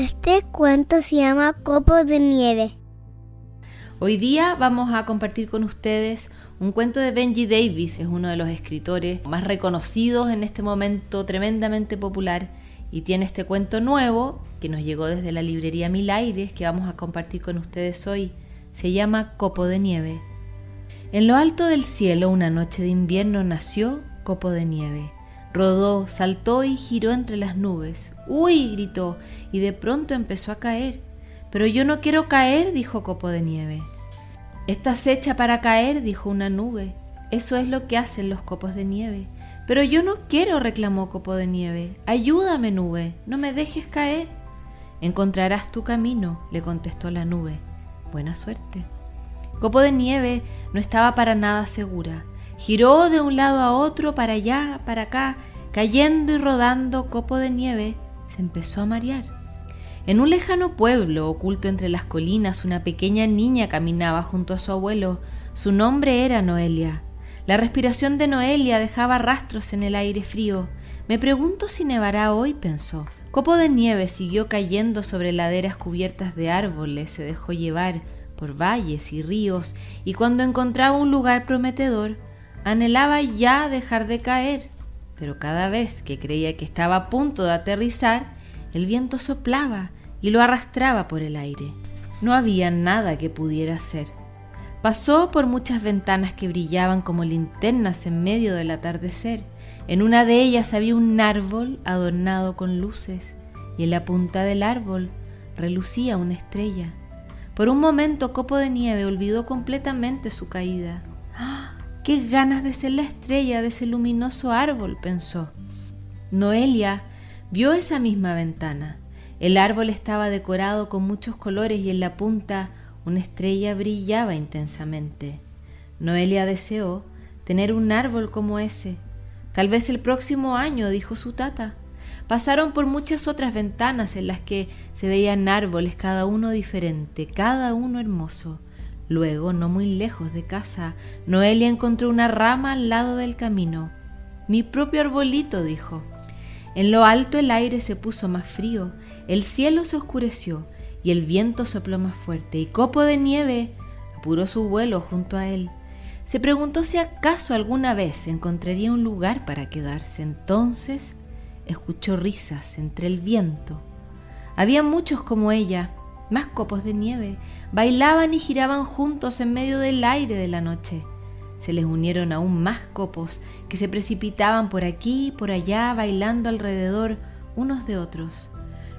Este cuento se llama Copo de Nieve. Hoy día vamos a compartir con ustedes un cuento de Benji Davis, es uno de los escritores más reconocidos en este momento, tremendamente popular, y tiene este cuento nuevo que nos llegó desde la librería Mil Aires que vamos a compartir con ustedes hoy. Se llama Copo de Nieve. En lo alto del cielo, una noche de invierno, nació Copo de Nieve. Rodó, saltó y giró entre las nubes. ¡Uy! gritó, y de pronto empezó a caer. Pero yo no quiero caer, dijo Copo de Nieve. Estás hecha para caer, dijo una nube. Eso es lo que hacen los copos de nieve. Pero yo no quiero, reclamó Copo de Nieve. Ayúdame, nube, no me dejes caer. Encontrarás tu camino, le contestó la nube. Buena suerte. Copo de Nieve no estaba para nada segura. Giró de un lado a otro, para allá, para acá, cayendo y rodando copo de nieve, se empezó a marear. En un lejano pueblo, oculto entre las colinas, una pequeña niña caminaba junto a su abuelo. Su nombre era Noelia. La respiración de Noelia dejaba rastros en el aire frío. Me pregunto si nevará hoy, pensó. Copo de nieve siguió cayendo sobre laderas cubiertas de árboles, se dejó llevar por valles y ríos, y cuando encontraba un lugar prometedor, Anhelaba ya dejar de caer, pero cada vez que creía que estaba a punto de aterrizar, el viento soplaba y lo arrastraba por el aire. No había nada que pudiera hacer. Pasó por muchas ventanas que brillaban como linternas en medio del atardecer. En una de ellas había un árbol adornado con luces y en la punta del árbol relucía una estrella. Por un momento Copo de Nieve olvidó completamente su caída. Qué ganas de ser la estrella de ese luminoso árbol, pensó. Noelia vio esa misma ventana. El árbol estaba decorado con muchos colores y en la punta una estrella brillaba intensamente. Noelia deseó tener un árbol como ese. Tal vez el próximo año, dijo su tata. Pasaron por muchas otras ventanas en las que se veían árboles, cada uno diferente, cada uno hermoso. Luego, no muy lejos de casa, Noelia encontró una rama al lado del camino. Mi propio arbolito, dijo. En lo alto el aire se puso más frío, el cielo se oscureció y el viento sopló más fuerte y Copo de Nieve apuró su vuelo junto a él. Se preguntó si acaso alguna vez encontraría un lugar para quedarse. Entonces escuchó risas entre el viento. Había muchos como ella, más copos de nieve, bailaban y giraban juntos en medio del aire de la noche. Se les unieron aún más copos que se precipitaban por aquí y por allá bailando alrededor unos de otros.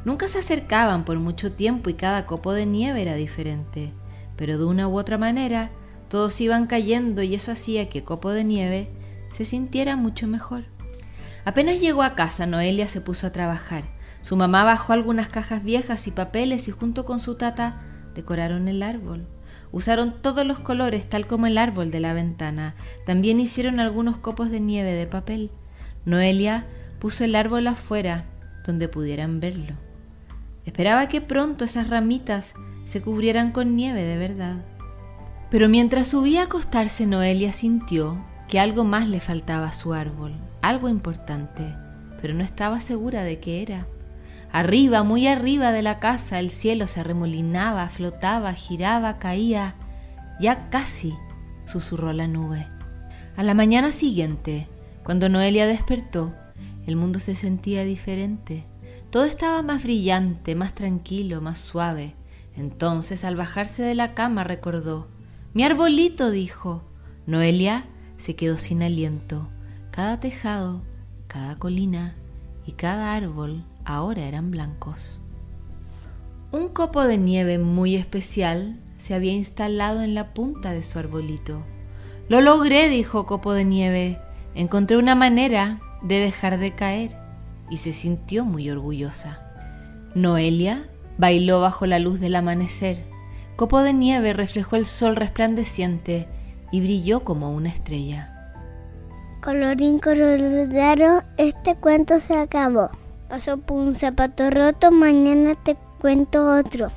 Nunca se acercaban por mucho tiempo y cada copo de nieve era diferente, pero de una u otra manera todos iban cayendo y eso hacía que Copo de Nieve se sintiera mucho mejor. Apenas llegó a casa, Noelia se puso a trabajar. Su mamá bajó algunas cajas viejas y papeles y junto con su tata decoraron el árbol. Usaron todos los colores tal como el árbol de la ventana. También hicieron algunos copos de nieve de papel. Noelia puso el árbol afuera donde pudieran verlo. Esperaba que pronto esas ramitas se cubrieran con nieve de verdad. Pero mientras subía a acostarse, Noelia sintió que algo más le faltaba a su árbol, algo importante, pero no estaba segura de qué era. Arriba, muy arriba de la casa, el cielo se remolinaba, flotaba, giraba, caía. Ya casi, susurró la nube. A la mañana siguiente, cuando Noelia despertó, el mundo se sentía diferente. Todo estaba más brillante, más tranquilo, más suave. Entonces, al bajarse de la cama, recordó. Mi arbolito, dijo. Noelia se quedó sin aliento. Cada tejado, cada colina y cada árbol ahora eran blancos. Un copo de nieve muy especial se había instalado en la punta de su arbolito. Lo logré, dijo Copo de Nieve. Encontré una manera de dejar de caer y se sintió muy orgullosa. Noelia bailó bajo la luz del amanecer. Copo de Nieve reflejó el sol resplandeciente y brilló como una estrella. Colorín colorado, este cuento se acabó. Pasó por un zapato roto, mañana te cuento otro.